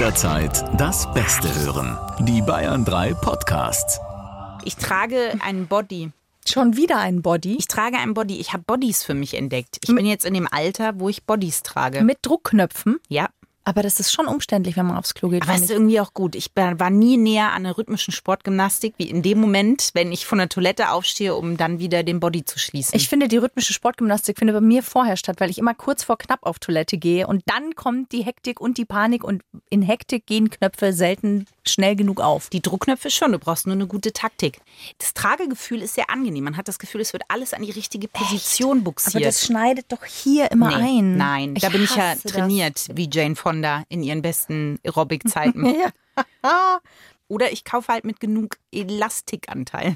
Jederzeit das Beste hören. Die Bayern 3 Podcasts. Ich trage einen Body. Schon wieder ein Body? Ich trage einen Body. Ich habe Bodies für mich entdeckt. Ich bin jetzt in dem Alter, wo ich Bodies trage. Mit Druckknöpfen? Ja. Aber das ist schon umständlich, wenn man aufs Klo geht. Aber es ist irgendwie auch gut. Ich war nie näher an einer rhythmischen Sportgymnastik wie in dem Moment, wenn ich von der Toilette aufstehe, um dann wieder den Body zu schließen. Ich finde, die rhythmische Sportgymnastik findet bei mir vorher statt, weil ich immer kurz vor knapp auf Toilette gehe und dann kommt die Hektik und die Panik und in Hektik gehen Knöpfe selten schnell genug auf. Die Druckknöpfe schon, du brauchst nur eine gute Taktik. Das Tragegefühl ist sehr angenehm. Man hat das Gefühl, es wird alles an die richtige Position buxiert. Aber das schneidet doch hier immer nee, ein. Nein, Ich da bin ich ja hasse das. trainiert, wie Jane Fonda in ihren besten Aerobic-Zeiten. Ja. Oder ich kaufe halt mit genug Elastikanteil.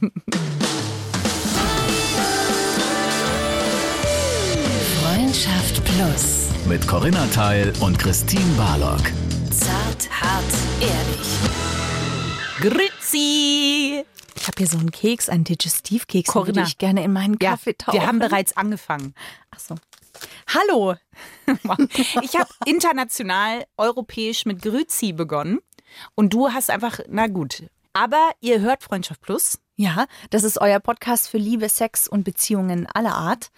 Freundschaft Plus. Mit Corinna Teil und Christine Barlock. Zart, hart, ehrlich. Grüezi! Ich habe hier so einen Keks, einen Digestivkeks, den würde ich gerne in meinen Ja, Kaffee tauchen. wir haben bereits angefangen. Ach so. Hallo. Ich habe international, europäisch mit Grüezi begonnen. Und du hast einfach, na gut. Aber ihr hört Freundschaft Plus. Ja, das ist euer Podcast für Liebe, Sex und Beziehungen aller Art.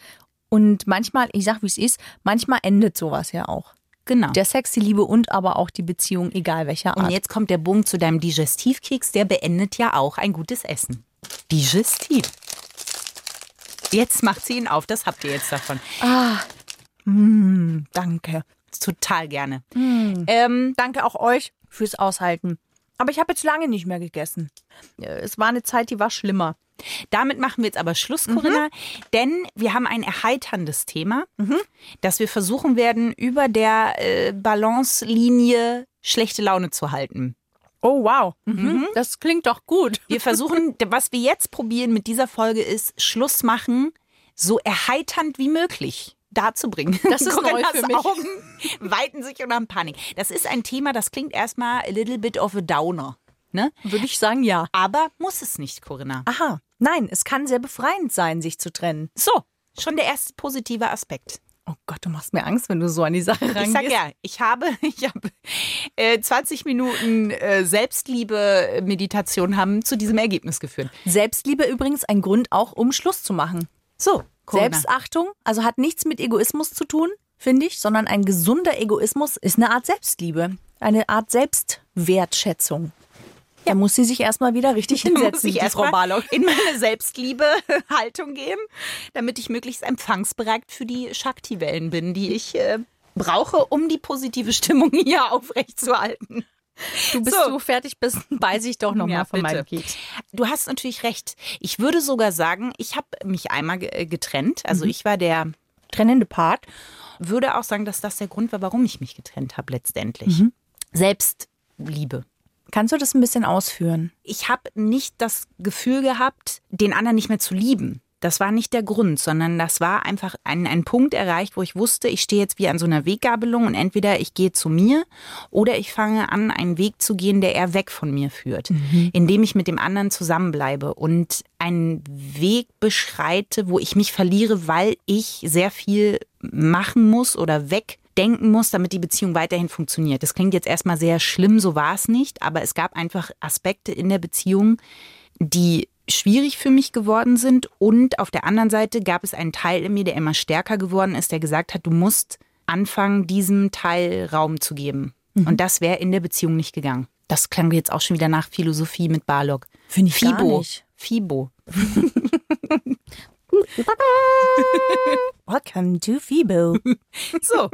Und manchmal, ich sag wie es ist, manchmal endet sowas ja auch. Genau. Der Sex, die Liebe und aber auch die Beziehung, egal welcher Art. Und jetzt kommt der Bogen zu deinem Digestivkeks, der beendet ja auch ein gutes Essen. Digestiv. Jetzt macht sie ihn auf, das habt ihr jetzt davon. Danke. Total gerne. Ähm, Danke auch euch fürs Aushalten. Aber ich habe jetzt lange nicht mehr gegessen. Äh, Es war eine Zeit, die war schlimmer. damit machen wir jetzt aber Schluss, Corinna, denn wir haben ein erheiterndes Thema, das wir versuchen werden, über der äh, Balance-Linie schlechte Laune zu halten. Oh, wow. Mhm. Das klingt doch gut. Wir versuchen, was wir jetzt probieren mit dieser Folge ist, Schluss machen, so erheiternd wie möglich darzubringen. Das ist neu für mich. Augen weiten sich und haben Panik. Das ist ein Thema, das klingt erstmal a little bit of a downer. Ne? Würde ich sagen, ja. Aber muss es nicht, Corinna. Aha. Nein, es kann sehr befreiend sein, sich zu trennen. So, schon der erste positive Aspekt. Oh Gott, du machst mir Angst, wenn du so an die Sache rangehst. Ich sag ja, ich habe, ich habe äh, 20 Minuten äh, Selbstliebe-Meditation haben zu diesem Ergebnis geführt. Selbstliebe übrigens ein Grund auch, um Schluss zu machen. So, Corinna. Selbstachtung, also hat nichts mit Egoismus zu tun, finde ich, sondern ein gesunder Egoismus ist eine Art Selbstliebe, eine Art Selbstwertschätzung. Da muss sie sich erstmal wieder richtig muss hinsetzen, ich die Frau Barlock. in meine Selbstliebe-Haltung gehen, damit ich möglichst empfangsbereit für die Shakti-Wellen bin, die ich äh, brauche, um die positive Stimmung hier aufrechtzuerhalten. Du bist So. so fertig bist, beiß ich doch noch Ja, mal von bitte. meinem Keks. Du hast natürlich recht. Ich würde sogar sagen, ich habe mich einmal äh, getrennt. Also ich war der, Trennende Part. würde auch sagen, dass das der Grund war, warum ich mich getrennt habe letztendlich. Selbstliebe. Kannst du das ein bisschen ausführen? ich habe nicht das Gefühl gehabt, den anderen nicht mehr zu lieben. Das war nicht der Grund, sondern das war einfach ein, ein Punkt erreicht, wo ich wusste, ich stehe jetzt wie an so einer Weggabelung und entweder ich gehe zu mir oder ich fange an, einen Weg zu gehen, der eher weg von mir führt, indem ich mit dem anderen zusammenbleibe und einen Weg beschreite, wo ich mich verliere, weil ich sehr viel machen muss oder weg denken muss, damit die Beziehung weiterhin funktioniert. Das klingt jetzt erstmal sehr schlimm, so war es nicht, aber es gab einfach Aspekte in der Beziehung, die schwierig für mich geworden sind und auf der anderen Seite gab es einen Teil in mir, der immer stärker geworden ist, der gesagt hat, du musst anfangen, diesem Teil Raum zu geben. Und das wäre in der Beziehung nicht gegangen. Das klang jetzt auch schon wieder nach Philosophie mit Barlock. Finde ich gar Fibo. Fibo. Welcome to Fibo. So.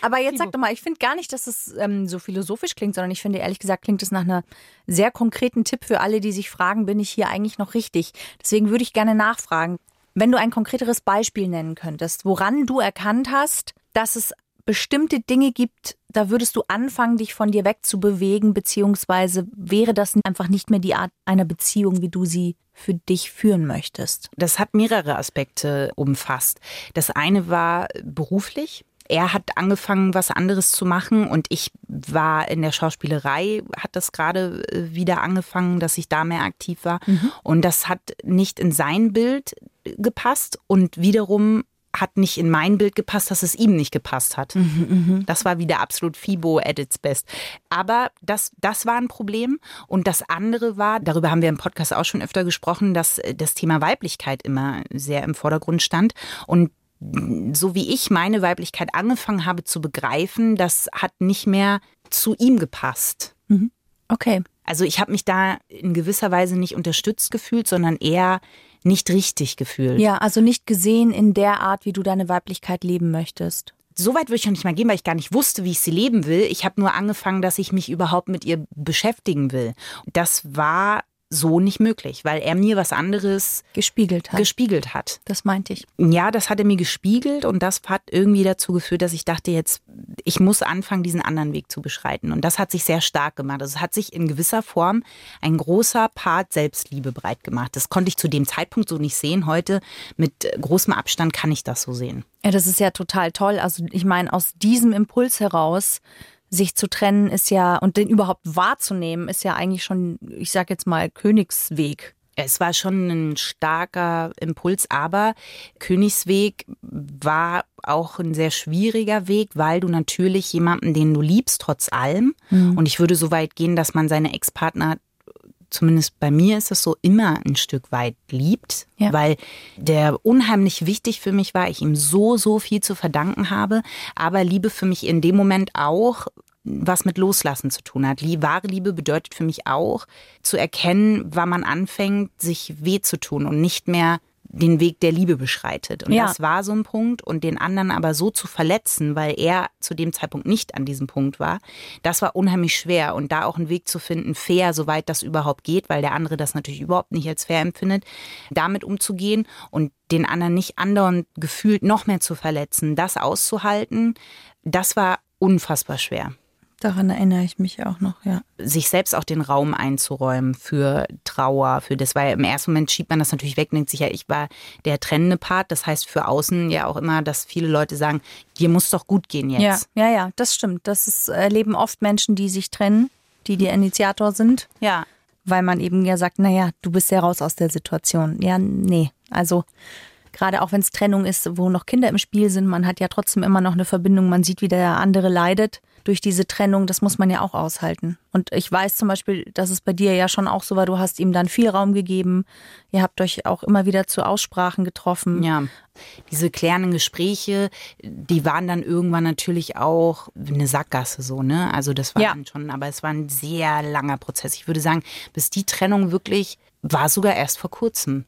Aber jetzt sag doch mal, ich finde gar nicht, dass es ähm, so philosophisch klingt, sondern ich finde ehrlich gesagt, klingt es nach einer sehr konkreten Tipp für alle, die sich fragen, bin ich hier eigentlich noch richtig? Deswegen würde ich gerne nachfragen, wenn du ein konkreteres Beispiel nennen könntest, woran du erkannt hast, dass es bestimmte Dinge gibt, da würdest du anfangen, dich von dir wegzubewegen, beziehungsweise wäre das einfach nicht mehr die Art einer Beziehung, wie du sie für dich führen möchtest. Das hat mehrere Aspekte umfasst. Das eine war beruflich. Er hat angefangen, was anderes zu machen und ich war in der Schauspielerei, hat das gerade äh, wieder angefangen, dass ich da mehr aktiv war. Und das hat nicht in sein Bild gepasst und wiederum hat nicht in mein Bild gepasst, dass es ihm nicht gepasst hat. das war wieder absolut Fibo at its best. Aber das, das war ein Problem. Und das andere war, darüber haben wir im Podcast auch schon öfter gesprochen, dass äh, das Thema Weiblichkeit immer sehr im Vordergrund stand. Und so wie ich meine Weiblichkeit angefangen habe zu begreifen, das hat nicht mehr zu ihm gepasst. Okay. Also ich habe mich da in gewisser Weise nicht unterstützt gefühlt, sondern eher nicht richtig gefühlt. Ja, also nicht gesehen in der Art, wie du deine Weiblichkeit leben möchtest. So weit würde ich noch nicht mal gehen, weil ich gar nicht wusste, wie ich sie leben will. Ich habe nur angefangen, dass ich mich überhaupt mit ihr beschäftigen will. Das war so nicht möglich, weil er mir was anderes Gespiegelt hat. gespiegelt hat. das meinte ich. Ja, das hat er mir gespiegelt und das hat irgendwie dazu geführt, dass ich dachte, jetzt, ich muss anfangen, diesen anderen Weg zu beschreiten. Und das hat sich sehr stark gemacht. Also es hat sich in gewisser Form ein großer Part Selbstliebe breit gemacht. Das konnte ich zu dem Zeitpunkt so nicht sehen. Heute mit großem Abstand kann ich das so sehen. Ja, das ist ja total toll. Also ich meine, aus diesem Impuls heraus sich zu trennen ist ja und den überhaupt wahrzunehmen ist ja eigentlich schon, ich sag jetzt mal Königsweg. Es war schon ein starker Impuls, aber Königsweg war auch ein sehr schwieriger Weg, weil du natürlich jemanden, den du liebst, trotz allem, und ich würde so weit gehen, dass man seine Ex-Partner, zumindest bei mir ist es so, immer ein Stück weit liebt, Ja. weil der unheimlich wichtig für mich war, ich ihm so, so viel zu verdanken habe, aber Liebe für mich in dem Moment auch was mit Loslassen zu tun hat. Wahre Liebe bedeutet für mich auch, zu erkennen, wann man anfängt, sich weh zu tun und nicht mehr den Weg der Liebe beschreitet. Und Ja. das war so ein Punkt. Und den anderen aber so zu verletzen, weil er zu dem Zeitpunkt nicht an diesem Punkt war, das war unheimlich schwer. Und da auch einen Weg zu finden, fair, soweit das überhaupt geht, weil der andere das natürlich überhaupt nicht als fair empfindet, damit umzugehen und den anderen nicht andauernd gefühlt noch mehr zu verletzen, das auszuhalten, das war unfassbar schwer Daran erinnere ich mich auch noch, ja. sich selbst auch den Raum einzuräumen für Trauer, für das, weil im ersten Moment schiebt man das natürlich weg, denkt sich ja, ich war der trennende Part. Das heißt für außen ja auch immer, dass viele Leute sagen, dir muss doch gut gehen Ja, jetzt. ja, ja, das stimmt. Das ist, erleben oft Menschen, die sich trennen, die der Initiator sind, Ja. weil man eben ja sagt, naja, du bist ja raus aus der Situation. Ja, nee. Also gerade auch wenn es Trennung ist, wo noch Kinder im Spiel sind, man hat ja trotzdem immer noch eine Verbindung, man sieht, wie der andere leidet durch diese Trennung, das muss man ja auch aushalten. Und ich weiß zum Beispiel, dass es bei dir ja schon auch so war, du hast ihm dann viel Raum gegeben, ihr habt euch auch immer wieder zu Aussprachen getroffen. Ja, diese klärenden Gespräche, die waren dann irgendwann natürlich auch eine Sackgasse so, ne? Also das war Ja. dann schon, aber es war ein sehr langer Prozess. Ich würde sagen, bis die Trennung wirklich war sogar erst vor kurzem.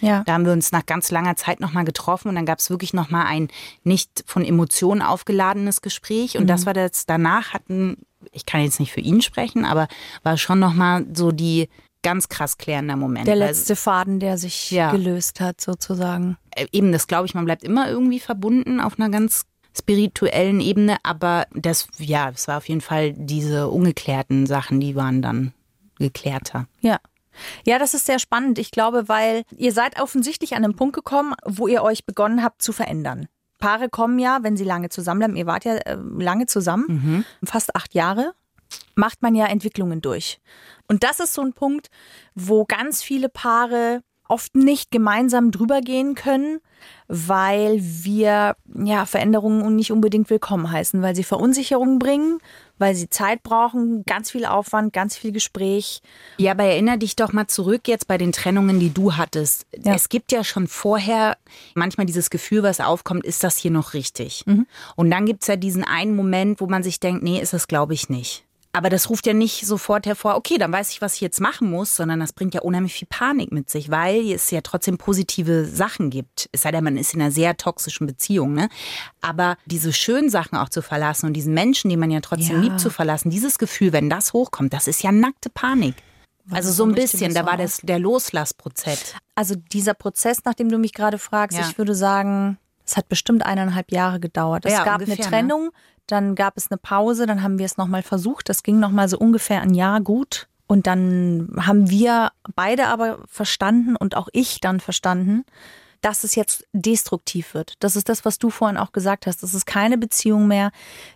Ja. Da haben wir uns nach ganz langer Zeit nochmal getroffen und dann gab es wirklich nochmal ein nicht von Emotionen aufgeladenes Gespräch. Und Mhm. das war das, danach hatten, ich kann jetzt nicht für ihn sprechen, aber war schon nochmal so die ganz krass klärender Moment. Der letzte Faden, der sich Ja. gelöst hat, sozusagen. äh, eben, das glaube ich, man bleibt immer irgendwie verbunden auf einer ganz spirituellen Ebene, aber das, ja, es war auf jeden Fall diese ungeklärten Sachen, die waren dann geklärter. Ja. Ja, das ist sehr spannend. Ich glaube, weil ihr seid offensichtlich an einen Punkt gekommen, wo ihr euch begonnen habt zu verändern. Paare kommen ja, wenn sie lange zusammenbleiben, ihr wart ja äh, lange zusammen, fast acht Jahre, macht man ja Entwicklungen durch. Und das ist so ein Punkt, wo ganz viele Paare oft nicht gemeinsam drüber gehen können, weil wir ja Veränderungen nicht unbedingt willkommen heißen, weil sie Verunsicherung bringen, weil sie Zeit brauchen, ganz viel Aufwand, ganz viel Gespräch. Ja, aber erinnere dich doch mal zurück jetzt bei den Trennungen, die du hattest. Ja. Es gibt ja schon vorher manchmal dieses Gefühl, was aufkommt, ist das hier noch richtig? Und dann gibt's ja diesen einen Moment, wo man sich denkt, nee, ist das glaube ich nicht. Aber das ruft ja nicht sofort hervor, okay, dann weiß ich, was ich jetzt machen muss, sondern das bringt ja unheimlich viel Panik mit sich, weil es ja trotzdem positive Sachen gibt. Es sei denn, man ist in einer sehr toxischen Beziehung, ne? Aber diese schönen Sachen auch zu verlassen und diesen Menschen, den man ja trotzdem Ja. liebt, zu verlassen, dieses Gefühl, wenn das hochkommt, das ist ja nackte Panik. Also so ein bisschen, da war das der Loslassprozess. Also dieser Prozess, nach dem du mich gerade fragst, Ja. ich würde sagen, es hat bestimmt eineinhalb Jahre gedauert. Es Ja, gab ungefähr, eine ne? Trennung, dann gab es eine Pause, dann haben wir es nochmal versucht. Das ging nochmal so ungefähr ein Jahr gut. Und dann haben wir beide aber verstanden und auch ich dann verstanden, dass es jetzt destruktiv wird. Das ist das, was du vorhin auch gesagt hast. Das ist keine Beziehung mehr,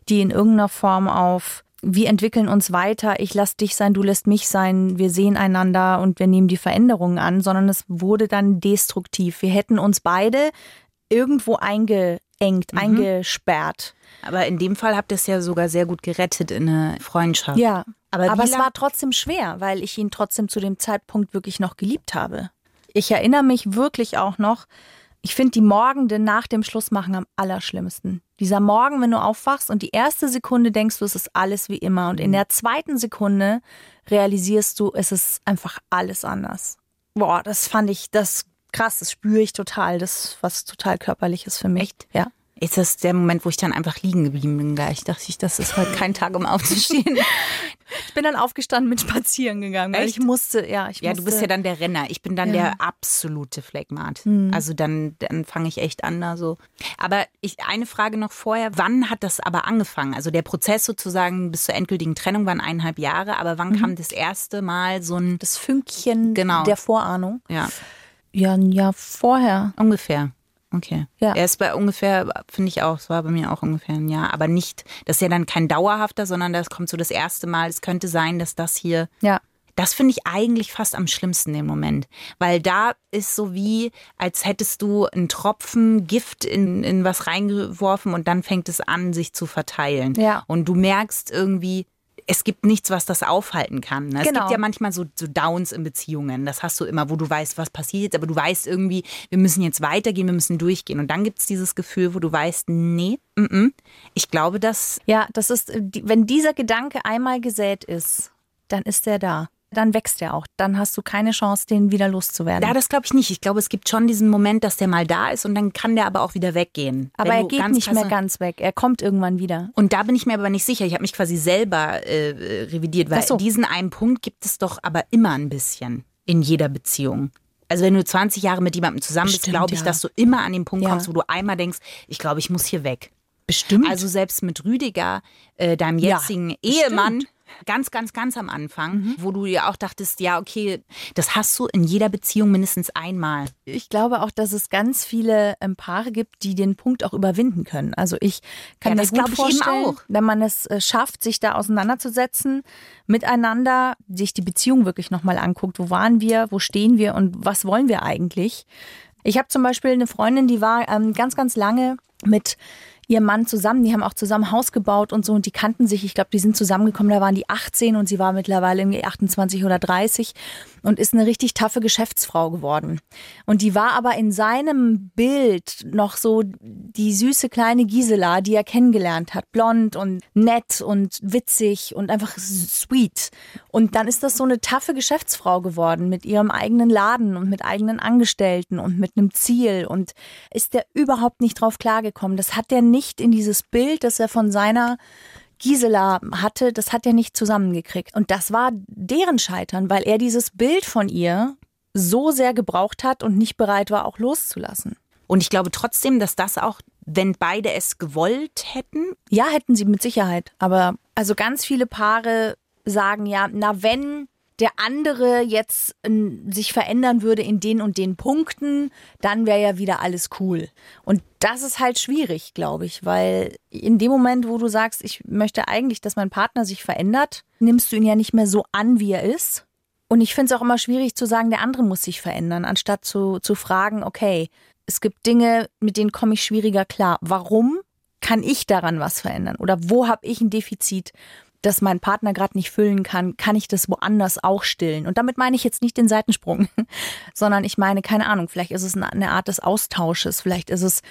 die in irgendeiner Form auf wir entwickeln uns weiter, ich lass dich sein, du lässt mich sein, wir sehen einander und wir nehmen die Veränderungen an, sondern es wurde dann destruktiv. Wir hätten uns beide irgendwo eingeengt, eingesperrt. Aber in dem Fall habt ihr es ja sogar sehr gut gerettet in eine Freundschaft. Ja, Aber aber, es war trotzdem schwer, weil ich ihn trotzdem zu dem Zeitpunkt wirklich noch geliebt habe. Ich erinnere mich wirklich auch noch, ich finde die Morgende nach dem Schlussmachen am allerschlimmsten. Dieser Morgen, wenn du aufwachst und die erste Sekunde denkst du, es ist alles wie immer. Und in der zweiten Sekunde realisierst du, es ist einfach alles anders. Boah, das fand ich, das krass, das spüre ich total. Das ist was total körperliches für mich. Echt? Ja. Ist das der Moment, wo ich dann einfach liegen geblieben bin gleich? Dachte ich, das ist heute kein Tag, um aufzustehen. Ich bin dann aufgestanden mit spazieren gegangen, weil Echt? ich musste, ja, ich Ja, musste, du bist ja dann der Renner. Ich bin dann Ja. der absolute Phlegmat. Hm. Also dann, dann fange ich echt an da so. Aber ich, eine Frage noch vorher. Wann hat das aber angefangen? Also der Prozess sozusagen bis zur endgültigen Trennung waren eineinhalb Jahre. Aber wann Mhm. kam das erste Mal so ein, das Fünkchen Genau. der Vorahnung. ja, Ja, ein Jahr vorher. ungefähr. Okay. Ja. Er ist bei ungefähr, finde ich auch, es war bei mir auch ungefähr ein Jahr. Aber nicht, das ist ja dann kein dauerhafter, sondern das kommt so das erste Mal. Es könnte sein, dass das hier Ja. Das finde ich eigentlich fast am schlimmsten im Moment. Weil da ist so wie, als hättest du einen Tropfen Gift in, in was reingeworfen und dann fängt es an, sich zu verteilen. Ja. Und du merkst irgendwie, es gibt nichts, was das aufhalten kann. ne? Es Genau. gibt ja manchmal so, so Downs in Beziehungen. Das hast du immer, wo du weißt, was passiert jetzt, aber du weißt irgendwie, wir müssen jetzt weitergehen, wir müssen durchgehen. Und dann gibt es dieses Gefühl, wo du weißt, nee, mm -mm. ich glaube, dass Ja, das ist, wenn dieser Gedanke einmal gesät ist, dann ist er da. Dann wächst er auch. Dann hast du keine Chance, den wieder loszuwerden. Ja, das glaube ich nicht. Ich glaube, es gibt schon diesen Moment, dass der mal da ist und dann kann der aber auch wieder weggehen. Aber er geht nicht mehr ganz weg. Er kommt irgendwann wieder. Und da bin ich mir aber nicht sicher. Ich habe mich quasi selber äh, äh, revidiert, weil so. diesen einen Punkt gibt es doch aber immer ein bisschen in jeder Beziehung. Also wenn du 20 Jahre mit jemandem zusammen bist, Bestimmt, glaube ich, ja. dass du immer an den Punkt Ja. kommst, wo du einmal denkst, ich glaube, ich muss hier weg. Bestimmt. Also selbst mit Rüdiger, äh, deinem Ja, jetzigen Ehemann, ganz, ganz, ganz am Anfang, wo du ja auch dachtest, ja, okay, das hast du in jeder Beziehung mindestens einmal. ich glaube auch, dass es ganz viele ähm, Paare gibt, die den Punkt auch überwinden können. Also ich kann Ja, mir das gut glaube ich vorstellen, auch. wenn man es äh, schafft, sich da auseinanderzusetzen, miteinander, sich die Beziehung wirklich nochmal anguckt. Wo waren wir, wo stehen wir und was wollen wir eigentlich? Ich habe zum Beispiel eine Freundin, die war ähm, ganz, ganz lange mit ihrem Mann zusammen. Die haben auch zusammen Haus gebaut und so und die kannten sich. Ich glaube, die sind zusammengekommen, da waren die 18 und sie war mittlerweile irgendwie 28 oder 30 und ist eine richtig taffe Geschäftsfrau geworden. Und die war aber in seinem Bild noch so die süße kleine Gisela, die er kennengelernt hat. Blond und nett und witzig und einfach sweet. Und dann ist das so eine taffe Geschäftsfrau geworden mit ihrem eigenen Laden und mit eigenen Angestellten und mit einem Ziel. Und ist der überhaupt nicht drauf klargekommen. Das hat der nicht in dieses Bild, das er von seiner Gisela hatte, das hat er nicht zusammengekriegt. Und das war deren Scheitern, weil er dieses Bild von ihr so sehr gebraucht hat und nicht bereit war, auch loszulassen. Und ich glaube trotzdem, dass das auch, wenn beide es gewollt hätten, Ja, hätten sie mit Sicherheit. Aber also ganz viele Paare sagen ja, na wenn der andere jetzt ähm, sich verändern würde in den und den Punkten, dann wäre ja wieder alles cool. Und das ist halt schwierig, glaube ich, weil in dem Moment, wo du sagst, ich möchte eigentlich, dass mein Partner sich verändert, nimmst du ihn ja nicht mehr so an, wie er ist. Und ich finde es auch immer schwierig zu sagen, der andere muss sich verändern, anstatt zu, zu fragen, okay, es gibt Dinge, mit denen komme ich schwieriger klar. Warum kann ich daran was verändern? Oder wo habe ich ein Defizit, das mein Partner gerade nicht füllen kann? Kann ich das woanders auch stillen? Und damit meine ich jetzt nicht den Seitensprung, sondern ich meine, keine Ahnung, vielleicht ist es eine Art des Austausches, vielleicht ist es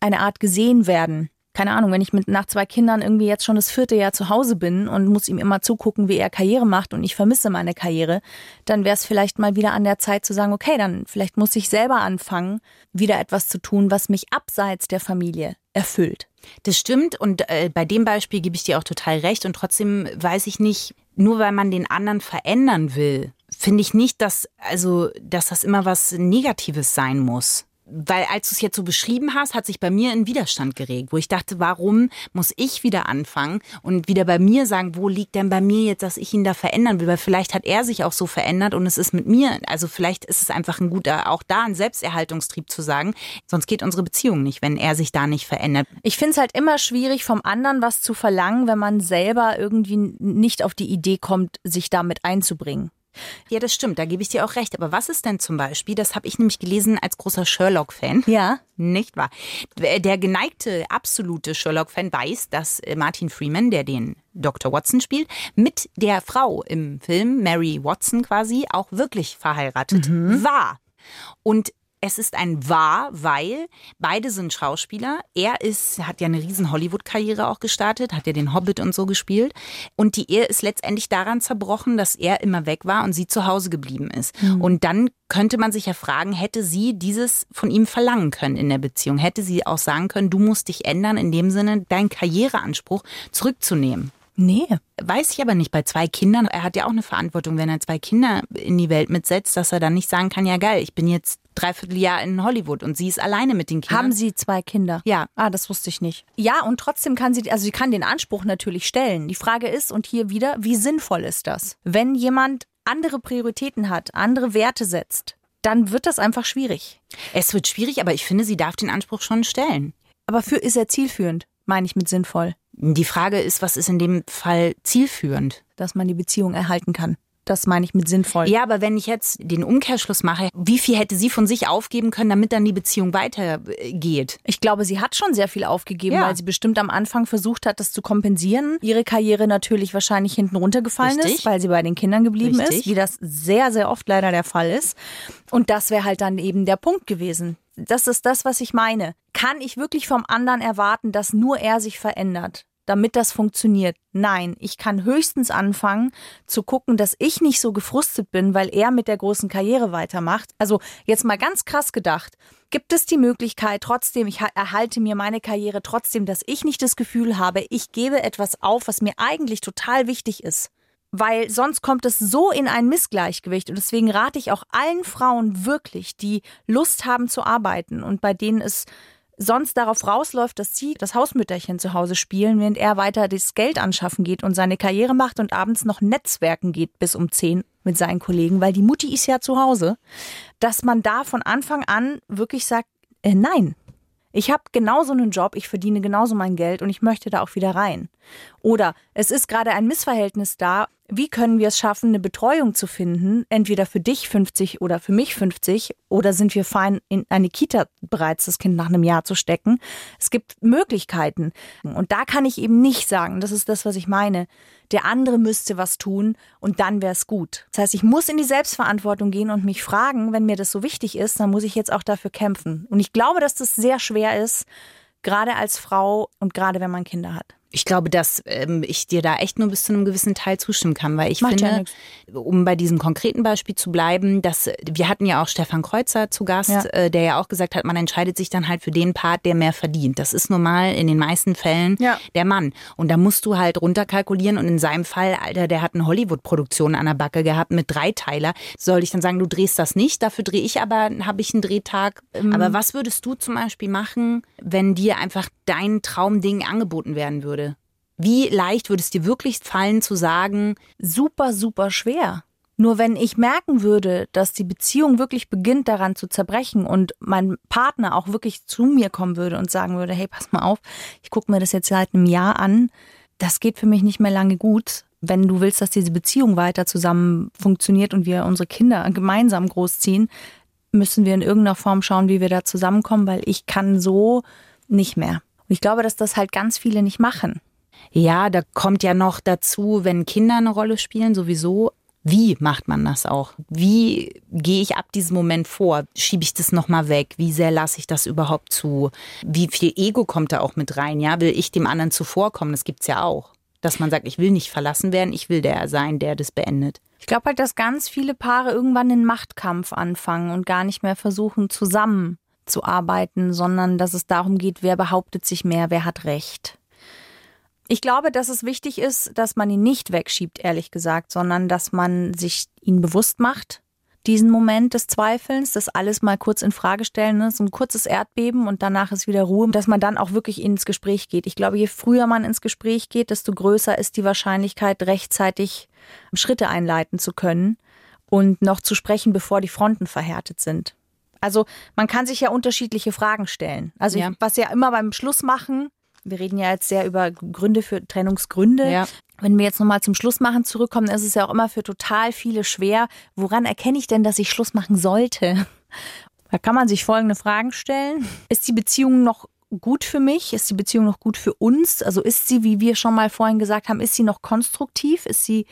eine Art gesehen werden. Keine Ahnung, wenn ich mit nach zwei Kindern irgendwie jetzt schon das vierte Jahr zu Hause bin und muss ihm immer zugucken, wie er Karriere macht und ich vermisse meine Karriere, dann wäre es vielleicht mal wieder an der Zeit zu sagen, okay, dann vielleicht muss ich selber anfangen, wieder etwas zu tun, was mich abseits der Familie erfüllt. Das stimmt. Und äh, bei dem Beispiel gebe ich dir auch total recht. Und trotzdem weiß ich nicht, nur weil man den anderen verändern will, finde ich nicht, dass, also, dass das immer was Negatives sein muss. Weil als du es jetzt so beschrieben hast, hat sich bei mir ein Widerstand geregt, wo ich dachte, warum muss ich wieder anfangen und wieder bei mir sagen, wo liegt denn bei mir jetzt, dass ich ihn da verändern will? Weil vielleicht hat er sich auch so verändert und es ist mit mir, also vielleicht ist es einfach ein guter, auch da ein Selbsterhaltungstrieb zu sagen, sonst geht unsere Beziehung nicht, wenn er sich da nicht verändert. Ich finde es halt immer schwierig, vom anderen was zu verlangen, wenn man selber irgendwie nicht auf die Idee kommt, sich damit einzubringen. Ja, das stimmt, da gebe ich dir auch recht. Aber was ist denn zum Beispiel, das habe ich nämlich gelesen als großer Sherlock-Fan. Ja. Nicht wahr? Der geneigte, absolute Sherlock-Fan weiß, dass äh, Martin Freeman, der den Dr. Watson spielt, mit der Frau im Film, Mary Watson quasi, auch wirklich verheiratet war. Und es ist ein Wahr, weil beide sind Schauspieler. Er ist, hat ja eine riesen Hollywood-Karriere auch gestartet, hat ja den Hobbit und so gespielt. Und die Ehe ist letztendlich daran zerbrochen, dass er immer weg war und sie zu Hause geblieben ist. Und dann könnte man sich ja fragen, hätte sie dieses von ihm verlangen können in der Beziehung? Hätte sie auch sagen können, du musst dich ändern, in dem Sinne, deinen Karriereanspruch zurückzunehmen? Nee. Weiß ich aber nicht bei zwei Kindern. Er hat ja auch eine Verantwortung, wenn er zwei Kinder in die Welt mitsetzt, dass er dann nicht sagen kann, ja geil, ich bin jetzt dreiviertel Jahr in Hollywood und sie ist alleine mit den Kindern. Haben Sie zwei Kinder? Ja. Ah, das wusste ich nicht. Ja, und trotzdem kann sie, also sie kann den Anspruch natürlich stellen. Die Frage ist, und hier wieder, wie sinnvoll ist das? Wenn jemand andere Prioritäten hat, andere Werte setzt, dann wird das einfach schwierig. Es wird schwierig, aber ich finde, sie darf den Anspruch schon stellen. Aber für ist er zielführend, meine ich mit sinnvoll, Die Frage ist, was ist in dem Fall zielführend? dass man die Beziehung erhalten kann. Das meine ich mit sinnvoll. Ja, aber wenn ich jetzt den Umkehrschluss mache, wie viel hätte sie von sich aufgeben können, damit dann die Beziehung weitergeht? Ich glaube, sie hat schon sehr viel aufgegeben, Ja. weil sie bestimmt am Anfang versucht hat, das zu kompensieren. Ihre Karriere natürlich wahrscheinlich hinten runtergefallen Richtig. ist, weil sie bei den Kindern geblieben Richtig. ist, wie das sehr, sehr oft leider der Fall ist. Und das wäre halt dann eben der Punkt gewesen. Das ist das, was ich meine. Kann ich wirklich vom anderen erwarten, dass nur er sich verändert? Damit das funktioniert. Nein, ich kann höchstens anfangen zu gucken, dass ich nicht so gefrustet bin, weil er mit der großen Karriere weitermacht. Also jetzt mal ganz krass gedacht. Gibt es die Möglichkeit trotzdem, ich ha- erhalte mir meine Karriere trotzdem, dass ich nicht das Gefühl habe, ich gebe etwas auf, was mir eigentlich total wichtig ist? Weil sonst kommt es so in ein Missgleichgewicht. Und deswegen rate ich auch allen Frauen wirklich, die Lust haben zu arbeiten und bei denen es sonst darauf rausläuft, dass sie das Hausmütterchen zu Hause spielen, während er weiter das Geld anschaffen geht und seine Karriere macht und abends noch Netzwerken geht bis um 10 mit seinen Kollegen, weil die Mutti ist ja zu Hause, dass man da von Anfang an wirklich sagt, äh, nein, ich habe genauso einen Job, ich verdiene genauso mein Geld und ich möchte da auch wieder rein. Oder es ist gerade ein Missverhältnis da. Wie können wir es schaffen, eine Betreuung zu finden? Entweder für dich 50 oder für mich 50. Oder sind wir fein, in eine Kita bereits das Kind nach einem Jahr zu stecken? Es gibt Möglichkeiten. Und da kann ich eben nicht sagen, das ist das, was ich meine. Der andere müsste was tun und dann wäre es gut. Das heißt, ich muss in die Selbstverantwortung gehen und mich fragen, wenn mir das so wichtig ist, dann muss ich jetzt auch dafür kämpfen. Und ich glaube, dass das sehr schwer ist, gerade als Frau und gerade wenn man Kinder hat. Ich glaube, dass ähm, ich dir da echt nur bis zu einem gewissen Teil zustimmen kann, weil ich Macht ja finde, nix. um bei diesem konkreten Beispiel zu bleiben, dass wir hatten ja auch Stefan Kreuzer zu Gast, Ja. äh, der ja auch gesagt hat, man entscheidet sich dann halt für den Part, der mehr verdient. Das ist normal in den meisten Fällen Ja. der Mann. Und da musst du halt runterkalkulieren und in seinem Fall, Alter, der hat eine Hollywood-Produktion an der Backe gehabt mit Dreiteiler. Soll ich dann sagen, du drehst das nicht, dafür drehe ich aber, habe ich einen Drehtag. Ähm. Aber was würdest du zum Beispiel machen, wenn dir einfach dein Traumding angeboten werden würde? Wie leicht würde es dir wirklich fallen zu sagen, super, super schwer. Nur wenn ich merken würde, dass die Beziehung wirklich beginnt daran zu zerbrechen und mein Partner auch wirklich zu mir kommen würde und sagen würde, hey, pass mal auf, ich gucke mir das jetzt seit einem Jahr an, das geht für mich nicht mehr lange gut. Wenn du willst, dass diese Beziehung weiter zusammen funktioniert und wir unsere Kinder gemeinsam großziehen, müssen wir in irgendeiner Form schauen, wie wir da zusammenkommen, weil ich kann so nicht mehr. Und ich glaube, dass das halt ganz viele nicht machen. Ja, da kommt ja noch dazu, wenn Kinder eine Rolle spielen, sowieso. Wie macht man das auch? Wie gehe ich ab diesem Moment vor? Schiebe ich das nochmal weg? Wie sehr lasse ich das überhaupt zu? Wie viel Ego kommt da auch mit rein? Ja, will ich dem anderen zuvorkommen? Das gibt's ja auch. Dass man sagt, ich will nicht verlassen werden, ich will der sein, der das beendet. Ich glaube halt, dass ganz viele Paare irgendwann einen Machtkampf anfangen und gar nicht mehr versuchen, zusammen zu arbeiten, sondern dass es darum geht, wer behauptet sich mehr, wer hat Recht. Ich glaube, dass es wichtig ist, dass man ihn nicht wegschiebt, ehrlich gesagt, sondern dass man sich ihn bewusst macht, diesen Moment des Zweifelns, das alles mal kurz in Frage stellen, ne? so ein kurzes Erdbeben und danach ist wieder Ruhe, dass man dann auch wirklich ins Gespräch geht. Ich glaube, je früher man ins Gespräch geht, desto größer ist die Wahrscheinlichkeit, rechtzeitig Schritte einleiten zu können und noch zu sprechen, bevor die Fronten verhärtet sind. Also man kann sich ja unterschiedliche Fragen stellen. Also Ja. was ja immer beim Schluss machen, wir reden ja jetzt sehr über Gründe für Trennungsgründe. Ja. wenn wir jetzt nochmal zum Schluss machen zurückkommen, ist es ja auch immer für total viele schwer. Woran erkenne ich denn, dass ich Schluss machen sollte? Da kann man sich folgende Fragen stellen. Ist die Beziehung noch gut für mich? Ist die Beziehung noch gut für uns? Also ist sie, wie wir schon mal vorhin gesagt haben, ist sie noch konstruktiv? Ist sie,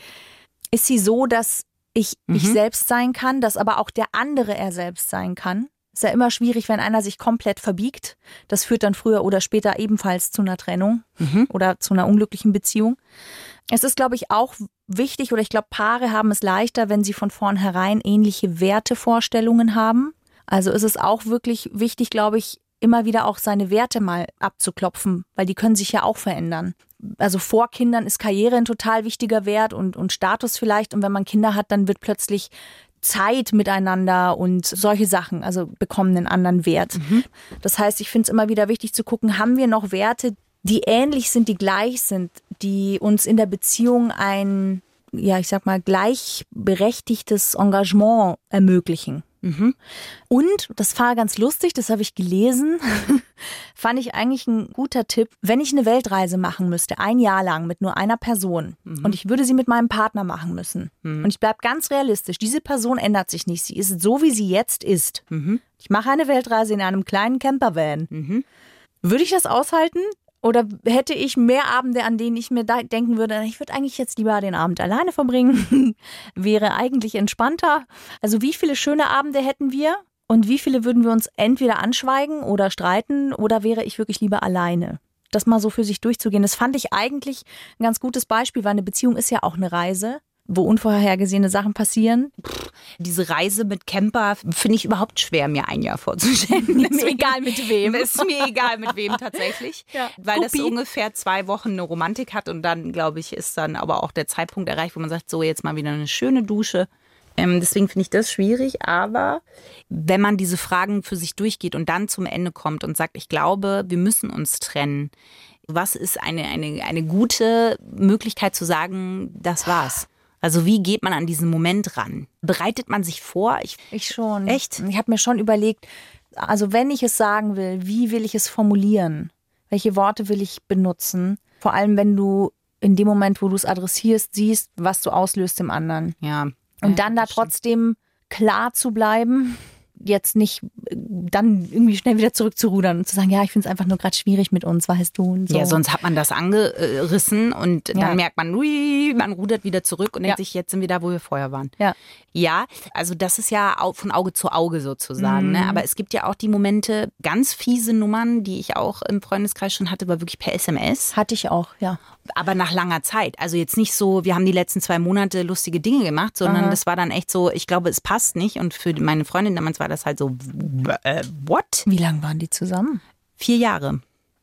ist sie so, dass ich mhm. ich selbst sein kann, dass aber auch der andere er selbst sein kann? Ist ja immer schwierig, wenn einer sich komplett verbiegt. Das führt dann früher oder später ebenfalls zu einer Trennung mhm. oder zu einer unglücklichen Beziehung. Es ist, glaube ich, auch wichtig oder ich glaube, Paare haben es leichter, wenn sie von vornherein ähnliche Wertevorstellungen haben. Also ist es auch wirklich wichtig, glaube ich, immer wieder auch seine Werte mal abzuklopfen, weil die können sich ja auch verändern. Also vor Kindern ist Karriere ein total wichtiger Wert und, und Status vielleicht. Und wenn man Kinder hat, dann wird plötzlich Zeit miteinander und solche Sachen, also bekommen einen anderen Wert. Mhm. Das heißt, ich finde es immer wieder wichtig zu gucken, haben wir noch Werte, die ähnlich sind, die gleich sind, die uns in der Beziehung ein, ja, ich sag mal, gleichberechtigtes Engagement ermöglichen. Mhm. Und, das war ganz lustig, das habe ich gelesen, fand ich eigentlich ein guter Tipp. Wenn ich eine Weltreise machen müsste, ein Jahr lang mit nur einer Person mhm. und ich würde sie mit meinem Partner machen müssen mhm. und ich bleibe ganz realistisch, diese Person ändert sich nicht, sie ist so, wie sie jetzt ist. Mhm. Ich mache eine Weltreise in einem kleinen Campervan. Mhm. Würde ich das aushalten? Oder hätte ich mehr Abende, an denen ich mir denken würde, ich würde eigentlich jetzt lieber den Abend alleine verbringen, wäre eigentlich entspannter. Also wie viele schöne Abende hätten wir und wie viele würden wir uns entweder anschweigen oder streiten oder wäre ich wirklich lieber alleine? Das mal so für sich durchzugehen, das fand ich eigentlich ein ganz gutes Beispiel, weil eine Beziehung ist ja auch eine Reise wo unvorhergesehene Sachen passieren. Pff, diese Reise mit Camper finde ich überhaupt schwer, mir ein Jahr vorzustellen. ist mir egal mit wem. Ist mir egal mit wem tatsächlich. Ja. Weil Guppi. das ungefähr zwei Wochen eine Romantik hat und dann, glaube ich, ist dann aber auch der Zeitpunkt erreicht, wo man sagt, so jetzt mal wieder eine schöne Dusche. Ähm, deswegen finde ich das schwierig, aber wenn man diese Fragen für sich durchgeht und dann zum Ende kommt und sagt, ich glaube, wir müssen uns trennen, was ist eine, eine, eine gute Möglichkeit zu sagen, das war's? Also wie geht man an diesen Moment ran? Bereitet man sich vor? Ich, ich schon. Echt? Ich habe mir schon überlegt, also wenn ich es sagen will, wie will ich es formulieren? Welche Worte will ich benutzen? Vor allem, wenn du in dem Moment, wo du es adressierst, siehst, was du auslöst im anderen. Ja. Und ja, dann da trotzdem klar zu bleiben jetzt nicht äh, dann irgendwie schnell wieder zurückzurudern und zu sagen, ja, ich finde es einfach nur gerade schwierig mit uns, weißt du. Und so. Ja, sonst hat man das angerissen und dann ja. merkt man, ui, man rudert wieder zurück und denkt sich, jetzt sind wir da, wo wir vorher waren. Ja, ja also das ist ja von Auge zu Auge sozusagen. Ne? Mhm. Ne? Aber es gibt ja auch die Momente, ganz fiese Nummern, die ich auch im Freundeskreis schon hatte, war wirklich per SMS. Hatte ich auch, ja aber nach langer Zeit. Also jetzt nicht so, wir haben die letzten zwei Monate lustige Dinge gemacht, sondern Aha. das war dann echt so, ich glaube, es passt nicht. Und für meine Freundin damals war das halt so, äh, what? Wie lange waren die zusammen? Vier Jahre.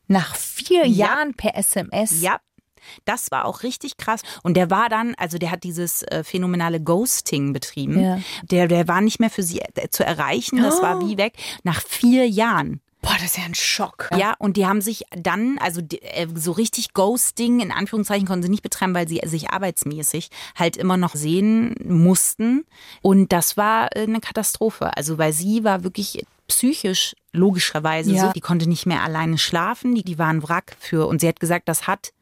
Nach vier ja. Jahren per SMS? Ja. Das war auch richtig krass. Und der war dann, also der hat dieses äh, phänomenale Ghosting betrieben. Ja. Der, der war nicht mehr für sie äh, zu erreichen. Das oh. war wie weg. Nach vier Jahren. Boah, das ist ja ein Schock. Ja, und die haben sich dann, also äh, so richtig Ghosting in Anführungszeichen konnten sie nicht betreiben, weil sie sich arbeitsmäßig halt immer noch sehen mussten. Und das war äh, eine Katastrophe. Also weil sie war wirklich psychisch logischerweise ja. so, die konnte nicht mehr alleine schlafen, die, die waren Wrack für und sie hat gesagt, das hat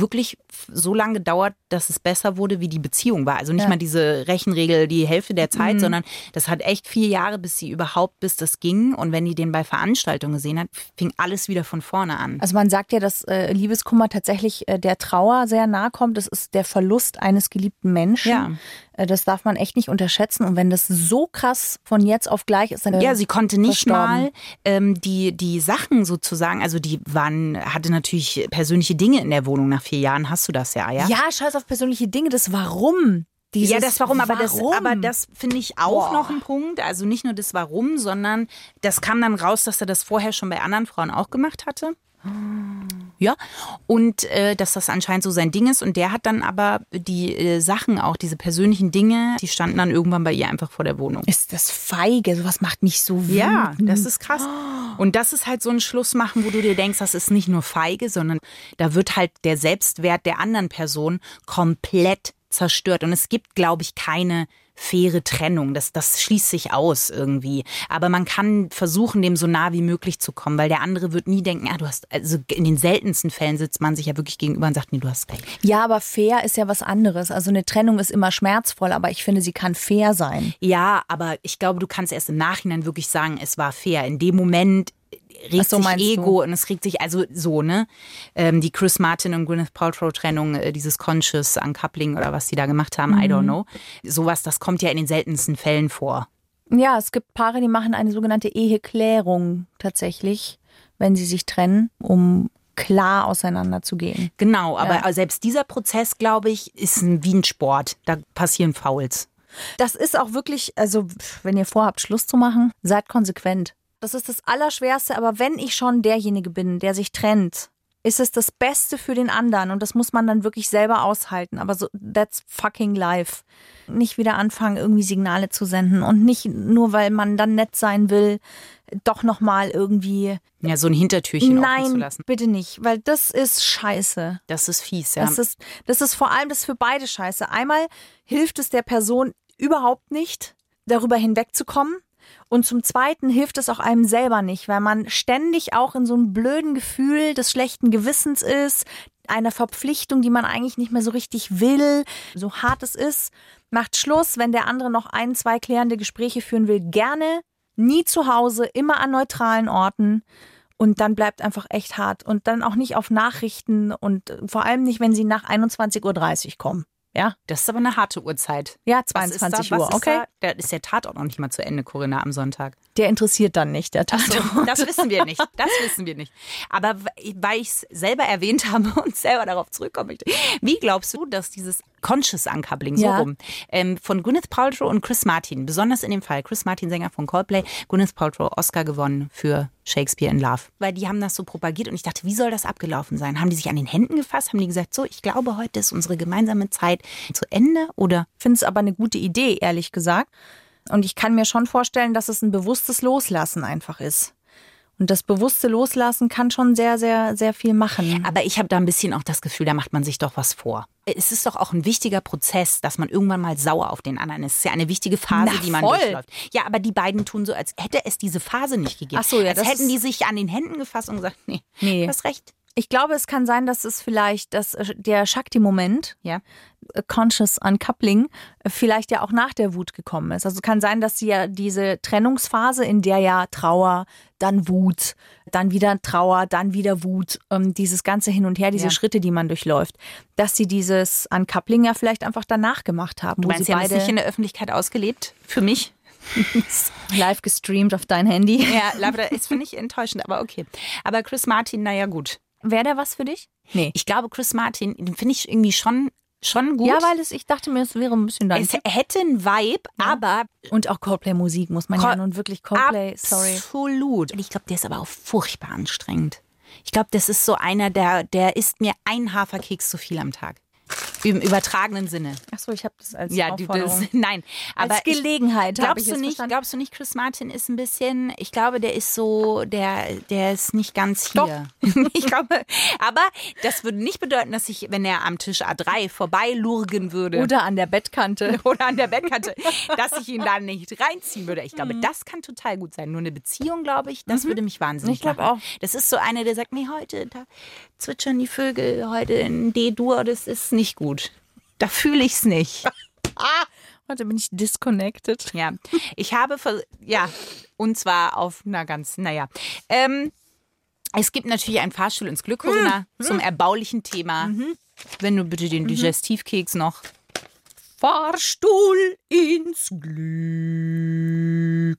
wirklich so lange gedauert, dass es besser wurde, wie die Beziehung war. Also nicht ja. mal diese Rechenregel die Hälfte der Zeit, mhm. sondern das hat echt vier Jahre, bis sie überhaupt, bis das ging. Und wenn die den bei Veranstaltungen gesehen hat, fing alles wieder von vorne an. Also man sagt ja, dass äh, Liebeskummer tatsächlich äh, der Trauer sehr nahe kommt. Das ist der Verlust eines geliebten Menschen. Ja. Äh, das darf man echt nicht unterschätzen. Und wenn das so krass von jetzt auf gleich ist, dann ja, sie konnte nicht verstorben. mal ähm, die die Sachen sozusagen, also die waren hatte natürlich persönliche Dinge in der Wohnung. Nach vier Jahren hast du das ja, ja. Ja, scheiß auf persönliche Dinge. Das Warum. Dieses ja, das Warum, aber warum? das, aber das finde ich auch Boah. noch ein Punkt. Also nicht nur das Warum, sondern das kam dann raus, dass er das vorher schon bei anderen Frauen auch gemacht hatte. Ja, und äh, dass das anscheinend so sein Ding ist. Und der hat dann aber die äh, Sachen auch, diese persönlichen Dinge, die standen dann irgendwann bei ihr einfach vor der Wohnung. Ist das feige? Sowas macht mich so wütend. Ja, das ist krass. Und das ist halt so ein Schluss machen, wo du dir denkst, das ist nicht nur feige, sondern da wird halt der Selbstwert der anderen Person komplett zerstört. Und es gibt, glaube ich, keine faire Trennung. Das, das schließt sich aus irgendwie. Aber man kann versuchen, dem so nah wie möglich zu kommen, weil der andere wird nie denken, ah, du hast, also in den seltensten Fällen sitzt man sich ja wirklich gegenüber und sagt, nee, du hast recht. Ja, aber fair ist ja was anderes. Also eine Trennung ist immer schmerzvoll, aber ich finde, sie kann fair sein. Ja, aber ich glaube, du kannst erst im Nachhinein wirklich sagen, es war fair. In dem Moment regt so, sich Ego du? und es regt sich also so, ne? Ähm, die Chris Martin und Gwyneth Paltrow Trennung, äh, dieses Conscious Uncoupling oder was die da gemacht haben, I don't Mhm. know. Sowas, das kommt ja in den seltensten Fällen vor. Ja, es gibt Paare, die machen eine sogenannte Eheklärung tatsächlich, wenn sie sich trennen, um klar auseinanderzugehen. Genau, aber Ja. selbst dieser Prozess, glaube ich, ist ein, wie ein Sport. Da passieren Fouls. Das ist auch wirklich, also wenn ihr vorhabt, Schluss zu machen, seid konsequent. Das ist das Allerschwerste, aber wenn ich schon derjenige bin, der sich trennt, ist es das Beste für den anderen und das muss man dann wirklich selber aushalten. Aber so, that's fucking life. Nicht wieder anfangen, irgendwie Signale zu senden und nicht nur, weil man dann nett sein will, doch nochmal irgendwie. Ja, so ein Hintertürchen offen zu Nein, lassen. bitte nicht, weil das ist scheiße. Das ist fies, ja. Das ist, das ist vor allem das ist für beide scheiße. Einmal hilft es der Person überhaupt nicht, darüber hinwegzukommen. Und zum Zweiten hilft es auch einem selber nicht, weil man ständig auch in so einem blöden Gefühl des schlechten Gewissens ist, einer Verpflichtung, die man eigentlich nicht mehr so richtig will, so hart es ist. Macht Schluss, wenn der andere noch ein, zwei klärende Gespräche führen will, gerne, nie zu Hause, immer an neutralen Orten. Und dann bleibt einfach echt hart. Und dann auch nicht auf Nachrichten und äh, vor allem nicht, wenn sie nach 21.30 Uhr kommen. Ja, das ist aber eine harte Uhrzeit. ja Was ist 22 da? Uhr, okay. Da? Ist der Tatort noch nicht mal zu Ende, Corinna, am Sonntag. Der interessiert dann nicht, der Tatort. Das wissen wir nicht. Das wissen wir nicht. Aber weil ich es selber erwähnt habe und selber darauf zurückkommen möchte, wie glaubst du, dass dieses Conscious Uncoupling, so Ja. rum, ähm, von Gwyneth Paltrow und Chris Martin, besonders in dem Fall, Chris Martin, Sänger von Coldplay, Gwyneth Paltrow, Oscar gewonnen für Shakespeare in Love. Weil die haben das so propagiert und ich dachte, wie soll das abgelaufen sein? Haben die sich an den Händen gefasst? Haben die gesagt, so, ich glaube, heute ist unsere gemeinsame Zeit zu Ende? Oder finde es aber eine gute Idee, ehrlich gesagt. Und ich kann mir schon vorstellen, dass es ein bewusstes Loslassen einfach ist. Und das bewusste Loslassen kann schon sehr, sehr, sehr viel machen. Aber ich habe da ein bisschen auch das Gefühl, da macht man sich doch was vor. Es ist doch auch ein wichtiger Prozess, dass man irgendwann mal sauer auf den anderen ist. Es ist ja eine wichtige Phase, Na, die man voll. durchläuft. Ja, aber die beiden tun so, als hätte es diese Phase nicht gegeben. Ach so, ja, als das hätten die sich an den Händen gefasst und gesagt, nee, Nee. du hast recht. Ich glaube, es kann sein, dass es vielleicht dass äh, der Shakti-Moment, Ja. äh, Conscious Uncoupling, äh, vielleicht ja auch nach der Wut gekommen ist. Also kann sein, dass sie ja diese Trennungsphase, in der ja Trauer, dann Wut, dann wieder Trauer, dann wieder Wut, ähm, dieses ganze Hin und Her, diese Ja. Schritte, die man durchläuft, dass sie dieses Uncoupling ja vielleicht einfach danach gemacht haben, Du wo meinst, sie sie haben es nicht in der Öffentlichkeit ausgelebt? Für mich? live gestreamt auf dein Handy. Ja, ist finde ich enttäuschend, aber okay. Aber Chris Martin, naja, gut. Wäre der was für dich? Nee. Ich glaube, Chris Martin, den finde ich irgendwie schon, schon gut. Ja, weil es, ich dachte mir, es wäre ein bisschen dein es Tipp. hätte einen Vibe, aber Und auch Coldplay-Musik muss man ja Co- nun wirklich Coldplay, sorry. Absolut. Und ich glaube, der ist aber auch furchtbar anstrengend. Ich glaube, das ist so einer, der, der isst mir einen Haferkeks zu viel am Tag. Im übertragenen Sinne. Achso, ich habe das als Ja, die, das, Aufforderung. nein. Aber als Gelegenheit ich, habe ich glaubst, du nicht, verstanden. glaubst du nicht, Chris Martin ist ein bisschen, ich glaube, der ist so, der, der ist nicht ganz hier. ich glaube, aber das würde nicht bedeuten, dass ich, wenn er am Tisch A3 vorbeilurgen würde Oder an der Bettkante. oder an der Bettkante, dass ich ihn da nicht reinziehen würde. Ich glaube, das kann total gut sein. Nur eine Beziehung, glaube ich, das würde mich wahnsinnig Ich glaub machen. auch. Das ist so eine, der sagt, nee, heute da zwitschern die Vögel, heute in D-Dur, das ist nicht gut. Da fühle ich es nicht. Heute bin ich disconnected. Ja, ich habe, ja, und zwar auf einer ganz, naja. Ähm, es gibt natürlich einen Fahrstuhl ins Glück, Corinna, zum erbaulichen Thema. Wenn du bitte den Digestivkeks noch. Fahrstuhl ins Glück.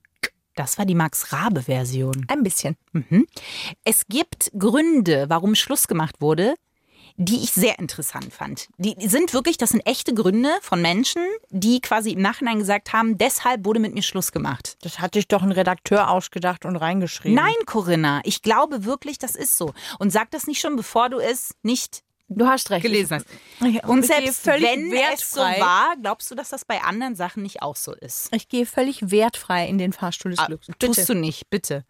Das war die Max-Rabe-Version. Ein bisschen. Mhm. Es gibt Gründe, warum Schluss gemacht wurde, die ich sehr interessant fand. Die sind wirklich, das sind echte Gründe von Menschen, die quasi im Nachhinein gesagt haben, deshalb wurde mit mir Schluss gemacht. Das hatte ich doch ein Redakteur ausgedacht und reingeschrieben. Nein, Corinna, ich glaube wirklich, das ist so. Und sag das nicht schon, bevor du es nicht du hast recht. gelesen hast. Und selbst völlig wenn es so wertfrei. war, glaubst du, dass das bei anderen Sachen nicht auch so ist? Ich gehe völlig wertfrei in den Fahrstuhl des Ah, Glücks. Tust du nicht, bitte.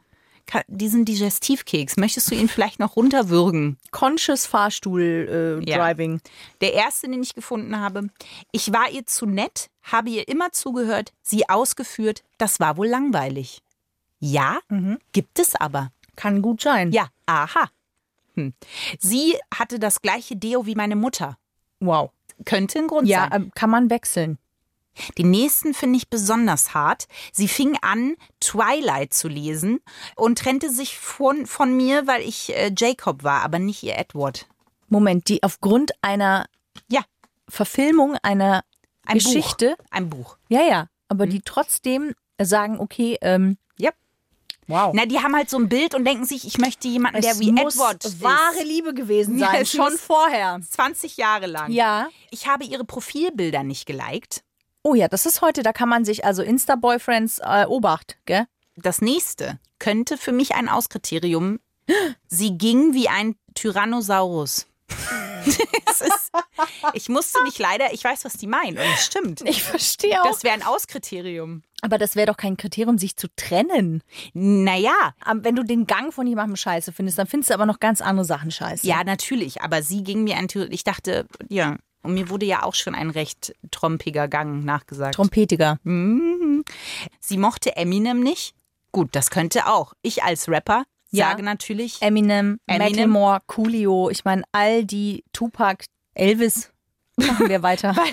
Diesen Digestivkeks, möchtest du ihn vielleicht noch runterwürgen? Conscious Fahrstuhl äh, Ja. Driving. Der erste, den ich gefunden habe. Ich war ihr zu nett, habe ihr immer zugehört, sie ausgeführt, das war wohl langweilig. Ja, gibt es aber. Kann gut sein. Ja, aha. Hm. Sie hatte das gleiche Deo wie meine Mutter. Wow. Könnte ein Grund Ja, sein. ähm, kann man wechseln. Den nächsten finde ich besonders hart. Sie fing an, Twilight zu lesen und trennte sich von, von mir, weil ich äh, Jacob war, aber nicht ihr Edward. Moment, die aufgrund einer Ja, Verfilmung einer ein Geschichte, Buch. Ein Buch. ja, ja, aber die trotzdem sagen, okay, ähm, Ja. wow. Na, die haben halt so ein Bild und denken sich, ich möchte jemanden, der Es wie muss Edward wahre ist. Liebe gewesen Ja, sein, es schon vorher. 20 Jahre lang. Ja. Ich habe ihre Profilbilder nicht geliked. Oh ja, das ist heute, da kann man sich also Insta-Boyfriends äh, Obacht, gell? Das nächste könnte für mich ein Auskriterium. Sie ging wie ein Tyrannosaurus. ist, ich musste mich leider, ich weiß, was die meinen, und es stimmt. Ich verstehe auch. Das wäre ein Auskriterium. aber das wäre doch kein Kriterium, sich zu trennen. Naja, wenn du den Gang von jemandem scheiße findest, dann findest du aber noch ganz andere Sachen scheiße. ja, natürlich, aber sie ging mir ein Ty- Ich dachte, ja, und mir wurde ja auch schon ein recht trompiger Gang nachgesagt. Trompetiger. sie mochte Eminem nicht. Gut, das könnte auch. Ich als Rapper Ja. sage natürlich, Eminem, Eminem. Macklemore, Coolio, ich meine, all die Tupac, Elvis. Machen wir weiter.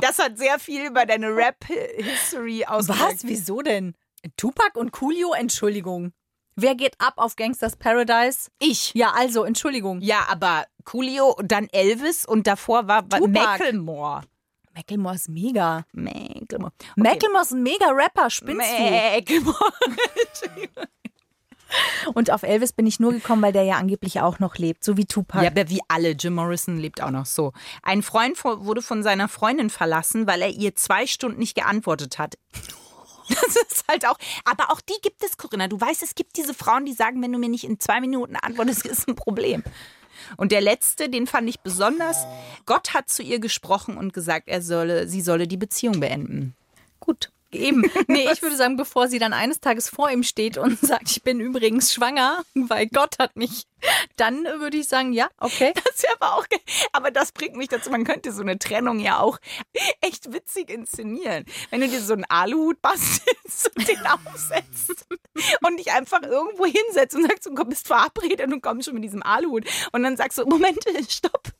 Das hat sehr viel über deine Rap-History ausgesagt. Was? Wieso denn? Tupac und Coolio, Entschuldigung. Wer geht ab auf Gangsters Paradise? Ich. Ja, also, Entschuldigung. Ja, aber Coolio und dann Elvis und davor war, Tupac. Macklemore. Macklemore ist mega. Macklemore. Okay. Macklemore ist ein mega Rapper, spinnst Macklemore. Und auf Elvis bin ich nur gekommen, weil der ja angeblich auch noch lebt, so wie Tupac. Ja, aber wie alle. Jim Morrison lebt auch noch so. Ein Freund wurde von seiner Freundin verlassen, weil er ihr zwei Stunden nicht geantwortet hat. Das ist halt auch, aber auch die gibt es, Corinna. Du weißt, es gibt diese Frauen, die sagen, wenn du mir nicht in zwei Minuten antwortest, ist ein Problem. Und der letzte, den fand ich besonders. Gott hat zu ihr gesprochen und gesagt, er solle, sie solle die Beziehung beenden. Gut. Eben. Nee, ich würde sagen, bevor sie dann eines Tages vor ihm steht und sagt, ich bin übrigens schwanger, weil Gott hat mich, dann würde ich sagen, ja, okay. Das wäre aber auch, aber das bringt mich dazu, man könnte so eine Trennung ja auch echt witzig inszenieren. Wenn du dir so einen Aluhut bastelst und den aufsetzt und dich einfach irgendwo hinsetzt und sagst, du bist verabredet und kommst schon mit diesem Aluhut und dann sagst du, Moment, stopp,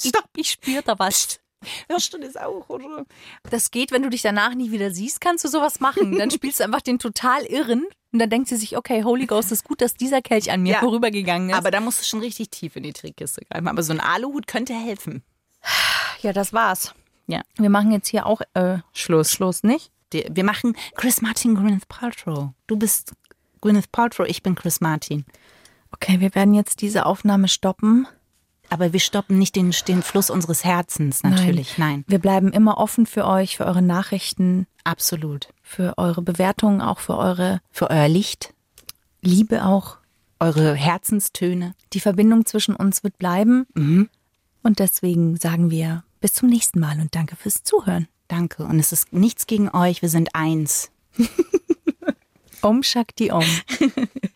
stopp, Ich spüre da was. Hörst du das auch, oder? Das geht, wenn du dich danach nie wieder siehst, kannst du sowas machen. Dann spielst du einfach den total Irren und dann denkt sie sich, okay, Holy Ghost, ist gut, dass dieser Kelch an mir Ja. vorübergegangen ist. Aber da musst du schon richtig tief in die Trickkiste greifen. Aber so ein Aluhut könnte helfen. ja, das war's. Ja. Wir machen jetzt hier auch äh, Schluss. Schluss, nicht? Die- Wir machen Chris Martin, Gwyneth Paltrow. Du bist Gwyneth Paltrow, ich bin Chris Martin. Okay, wir werden jetzt diese Aufnahme stoppen. Aber wir stoppen nicht den, den Fluss unseres Herzens, natürlich. Nein. Wir bleiben immer offen für euch, für eure Nachrichten, absolut. für eure Bewertungen, auch für eure Für euer Licht, Liebe auch. eure Herzenstöne. Die Verbindung zwischen uns wird bleiben. Und deswegen sagen wir bis zum nächsten Mal und danke fürs Zuhören. Danke. Und es ist nichts gegen euch, wir sind eins. Om Shakti Om.